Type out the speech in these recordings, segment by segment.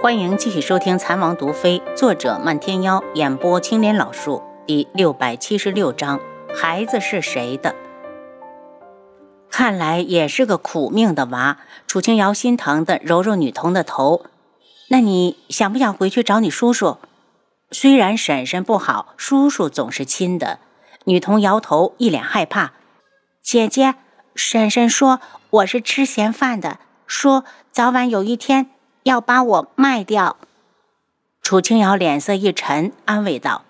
欢迎继续收听《残王毒妃》，作者漫天妖，演播青莲老树，第六百七十六章：孩子是谁的？看来也是个苦命的娃。楚清瑶心疼的揉揉女童的头。那你想不想回去找你叔叔？虽然婶婶不好，叔叔总是亲的。女童摇头，一脸害怕。姐姐，婶婶说我是吃闲饭的，说早晚有一天。要把我卖掉，楚清瑶脸色一沉，安慰道：“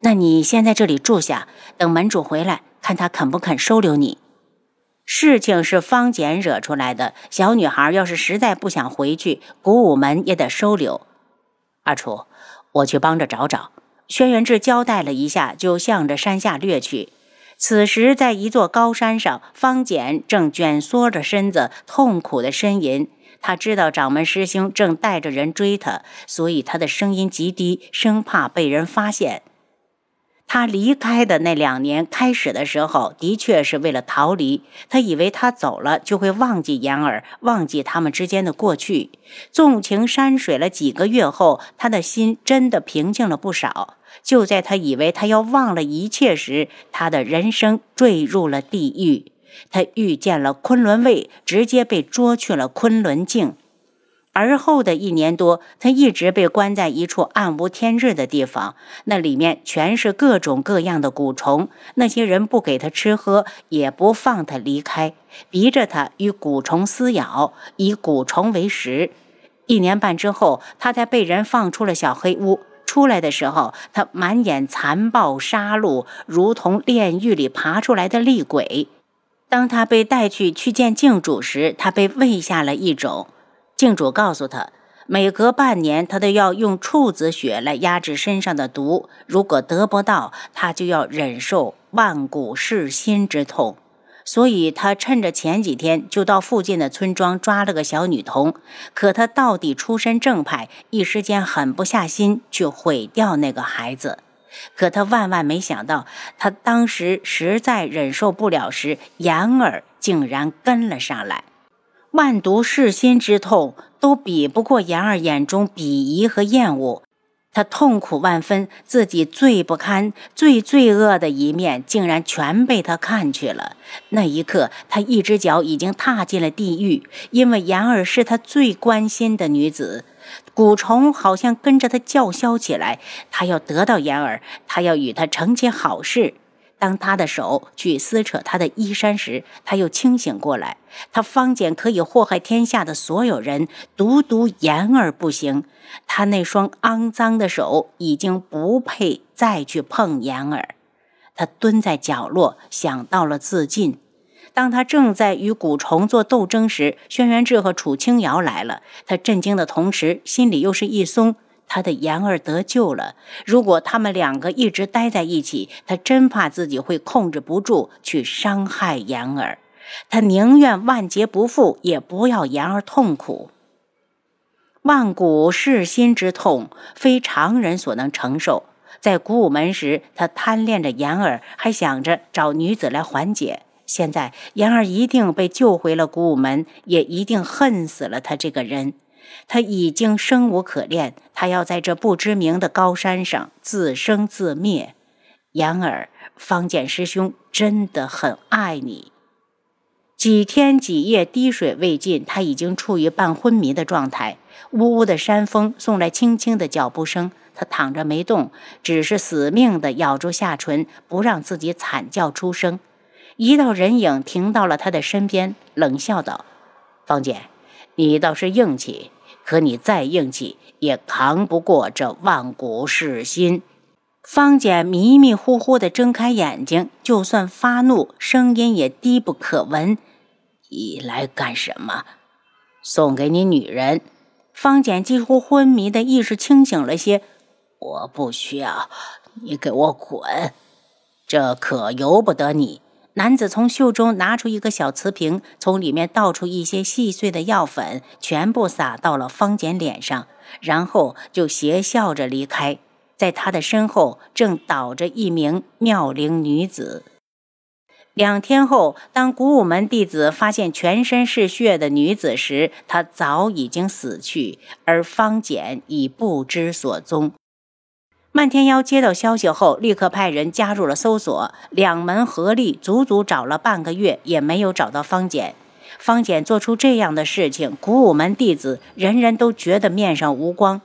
那你先在这里住下，等门主回来，看他肯不肯收留你。事情是方简惹出来的，小女孩要是实在不想回去，古武门也得收留。阿楚，我去帮着找找。”轩辕志交代了一下，就向着山下掠去。此时，在一座高山上，方简正蜷缩着身子，痛苦的呻吟。他知道掌门师兄正带着人追他，所以他的声音极低，生怕被人发现。他离开的那两年，开始的时候的确是为了逃离。他以为他走了就会忘记言儿，忘记他们之间的过去，纵情山水了几个月后，他的心真的平静了不少。就在他以为他要忘了一切时，他的人生坠入了地狱。他遇见了昆仑卫，直接被捉去了昆仑镜。而后的一年多，他一直被关在一处暗无天日的地方，那里面全是各种各样的蛊虫。那些人不给他吃喝，也不放他离开，逼着他与蛊虫撕咬，以蛊虫为食。一年半之后，他才被人放出了小黑屋。出来的时候，他满眼残暴杀戮，如同炼狱里爬出来的厉鬼。当他被带去去见镜主时，他被喂下了一种。镜主告诉他，每隔半年他都要用处子血来压制身上的毒，如果得不到，他就要忍受万古噬心之痛。所以，他趁着前几天就到附近的村庄抓了个小女童。可他到底出身正派，一时间狠不下心去毁掉那个孩子。可他万万没想到，他当时实在忍受不了时，言儿竟然跟了上来。万毒噬心之痛都比不过言儿眼中鄙夷和厌恶，他痛苦万分，自己最不堪、最罪恶的一面竟然全被他看去了。那一刻，他一只脚已经踏进了地狱，因为言儿是他最关心的女子。蛊虫好像跟着他叫嚣起来，他要得到言儿，他要与他成结好事。当他的手去撕扯他的衣衫时，他又清醒过来。他方简可以祸害天下的所有人，独独言儿不行。他那双肮脏的手已经不配再去碰言儿。他蹲在角落，想到了自尽。当他正在与蛊虫做斗争时，轩辕志和楚清瑶来了。他震惊的同时，心里又是一松。他的言儿得救了。如果他们两个一直待在一起，他真怕自己会控制不住去伤害言儿。他宁愿万劫不复，也不要言儿痛苦。万古噬心之痛，非常人所能承受。在古武门时，他贪恋着言儿，还想着找女子来缓解。现在言儿一定被救回了古武门，也一定恨死了他这个人。他已经生无可恋，他要在这不知名的高山上自生自灭。言儿，方剑师兄真的很爱你。几天几夜滴水未进，他已经处于半昏迷的状态。呜呜的山风送来轻轻的脚步声，他躺着没动，只是死命地咬住下唇，不让自己惨叫出声。一道人影停到了他的身边，冷笑道：“方简，你倒是硬气，可你再硬气也扛不过这万古噬心。”方简迷迷糊糊地睁开眼睛，就算发怒，声音也低不可闻：“你来干什么？送给你女人。”方简几乎昏迷的意识清醒了些：“我不需要，你给我滚！这可由不得你。”男子从袖中拿出一个小瓷瓶，从里面倒出一些细碎的药粉，全部撒到了方简脸上，然后就邪笑着离开。在他的身后，正倒着一名妙龄女子。两天后，当古武门弟子发现全身是血的女子时，她早已经死去，而方简已不知所踪。漫天妖接到消息后，立刻派人加入了搜索，两门合力，足足找了半个月，也没有找到方简。方简做出这样的事情，古武门弟子人人都觉得面上无光。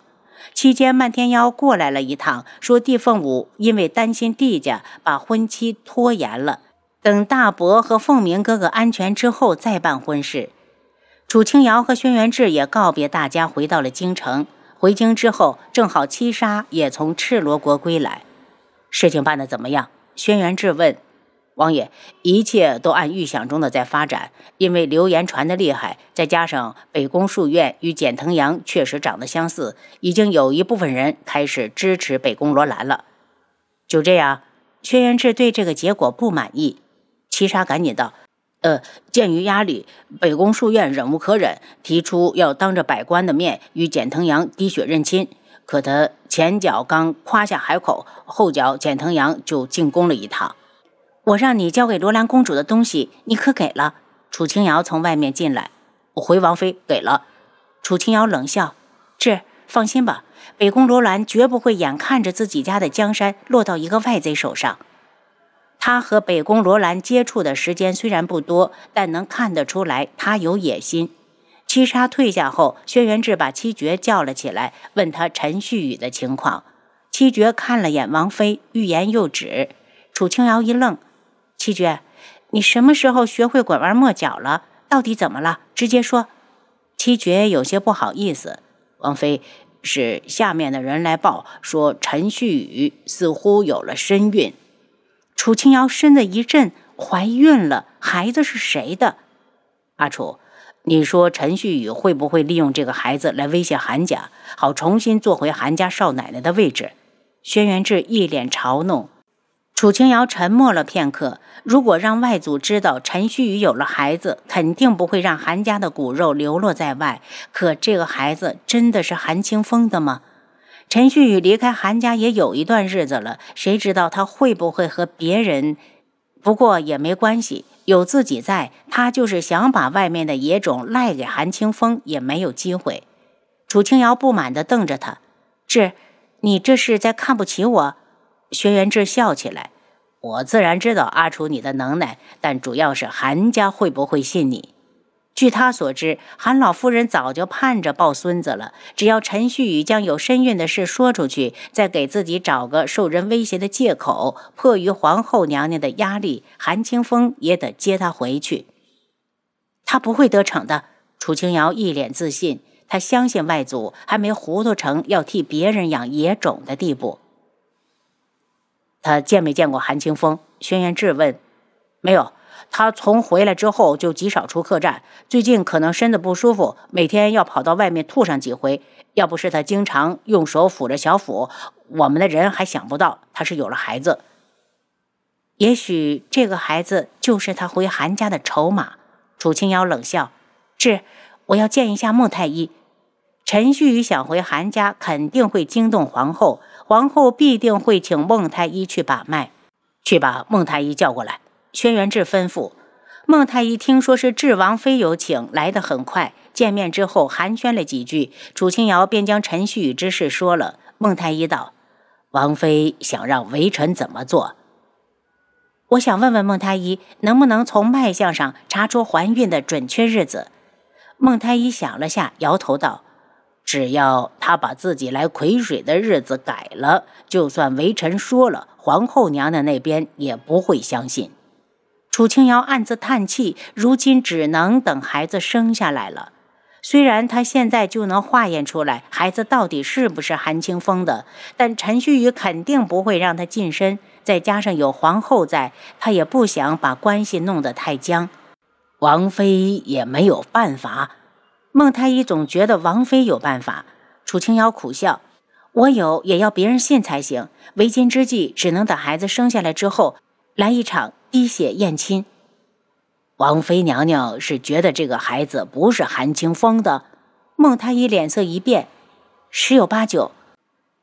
期间，漫天妖过来了一趟，说帝凤舞因为担心帝家，把婚期拖延了。等大伯和凤鸣哥哥安全之后再办婚事。楚清瑶和轩辕志也告别大家，回到了京城。回京之后，正好七杀也从赤罗国归来。事情办得怎么样？轩辕志问王爷。一切都按预想中的在发展。因为流言传得厉害，再加上北宫书院与简藤阳确实长得相似，已经有一部分人开始支持北宫罗兰了。就这样，轩辕志对这个结果不满意。七杀赶紧道：“呃，鉴于压力，北宫书院忍无可忍，提出要当着百官的面与简藤阳滴血认亲。可他前脚刚夸下海口，后脚简藤阳就进宫了一趟。我让你交给罗兰公主的东西，你可给了？”楚清瑶从外面进来，我回王妃给了。楚清瑶冷笑：“是，放心吧，北宫罗兰绝不会眼看着自己家的江山落到一个外贼手上。”他和北宫罗兰接触的时间虽然不多，但能看得出来他有野心。七杀退下后，轩辕志把七绝叫了起来，问他陈旭宇的情况。七绝看了眼王妃，欲言又止。楚清瑶一愣：“七绝，你什么时候学会拐弯抹角了？到底怎么了？直接说。”七绝有些不好意思：“王妃，是下面的人来报说，陈旭宇似乎有了身孕。”楚清瑶身子一震，怀孕了，孩子是谁的？阿楚，你说陈旭宇会不会利用这个孩子来威胁韩家，好重新坐回韩家少奶奶的位置？轩辕志一脸嘲弄。楚清瑶沉默了片刻。如果让外祖知道陈旭宇有了孩子，肯定不会让韩家的骨肉流落在外。可这个孩子真的是韩清风的吗？陈旭宇离开韩家也有一段日子了，谁知道他会不会和别人？不过也没关系，有自己在，他就是想把外面的野种赖给韩清风也没有机会。楚清瑶不满地瞪着他：“志，你这是在看不起我？”轩辕志笑起来：“我自然知道阿楚你的能耐，但主要是韩家会不会信你。”据他所知，韩老夫人早就盼着抱孙子了。只要陈旭宇将有身孕的事说出去，再给自己找个受人威胁的借口，迫于皇后娘娘的压力，韩清风也得接他回去。他不会得逞的。楚清瑶一脸自信，他相信外祖还没糊涂成要替别人养野种的地步。他见没见过韩清风？轩辕质问。没有。他从回来之后就极少出客栈，最近可能身子不舒服，每天要跑到外面吐上几回。要不是他经常用手抚着小腹，我们的人还想不到他是有了孩子。也许这个孩子就是他回韩家的筹码。楚清瑶冷笑：“是，我要见一下孟太医。陈旭宇想回韩家，肯定会惊动皇后，皇后必定会请孟太医去把脉。去把孟太医叫过来。”轩辕志吩咐孟太医，听说是智王妃有请，来得很快。见面之后寒暄了几句，楚清瑶便将陈旭宇之事说了。孟太医道：“王妃想让微臣怎么做？我想问问孟太医，能不能从脉象上查出怀孕的准确日子？”孟太医想了下，摇头道：“只要他把自己来癸水的日子改了，就算微臣说了，皇后娘娘那边也不会相信。”楚清瑶暗自叹气，如今只能等孩子生下来了。虽然他现在就能化验出来孩子到底是不是韩清风的，但陈旭宇肯定不会让他近身。再加上有皇后在，他也不想把关系弄得太僵。王妃也没有办法。孟太医总觉得王妃有办法。楚清瑶苦笑：“我有，也要别人信才行。为今之计，只能等孩子生下来之后，来一场。”滴血验亲，王妃娘娘是觉得这个孩子不是韩清风的。孟太医脸色一变，十有八九。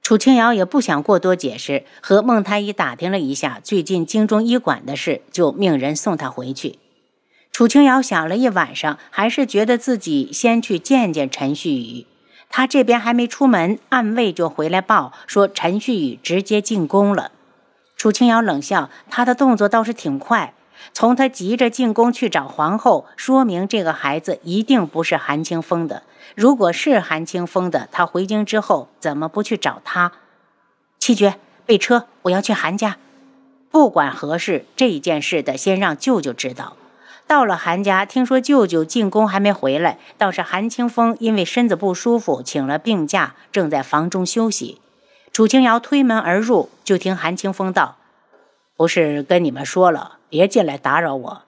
楚清瑶也不想过多解释，和孟太医打听了一下最近京中医馆的事，就命人送他回去。楚清瑶想了一晚上，还是觉得自己先去见见陈旭宇。他这边还没出门，暗卫就回来报说陈旭宇直接进宫了。楚清瑶冷笑，他的动作倒是挺快。从他急着进宫去找皇后，说明这个孩子一定不是韩清风的。如果是韩清风的，他回京之后怎么不去找他？七绝，备车，我要去韩家。不管何事，这一件事得先让舅舅知道。到了韩家，听说舅舅进宫还没回来，倒是韩清风因为身子不舒服，请了病假，正在房中休息。楚清瑶推门而入，就听韩清风道：“不是跟你们说了？”别进来打扰我，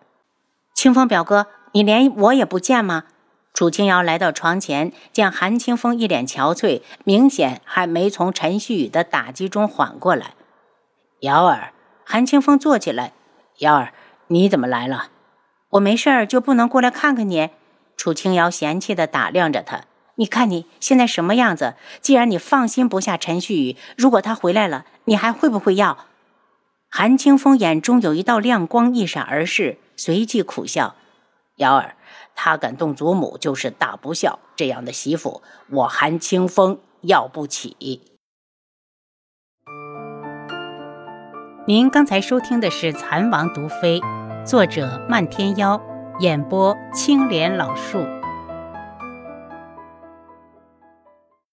清风表哥，你连我也不见吗？楚清瑶来到床前，见韩清风一脸憔悴，明显还没从陈旭宇的打击中缓过来。瑶儿，韩清风坐起来，瑶儿，你怎么来了？我没事儿，就不能过来看看你？楚清瑶嫌弃地打量着他，你看你现在什么样子？既然你放心不下陈旭宇，如果他回来了，你还会不会要？韩清风眼中有一道亮光一闪而逝，随即苦笑：“瑶儿，他敢动祖母，就是大不孝。这样的媳妇，我韩清风要不起。”您刚才收听的是《蚕王毒妃》，作者漫天妖，演播青莲老树。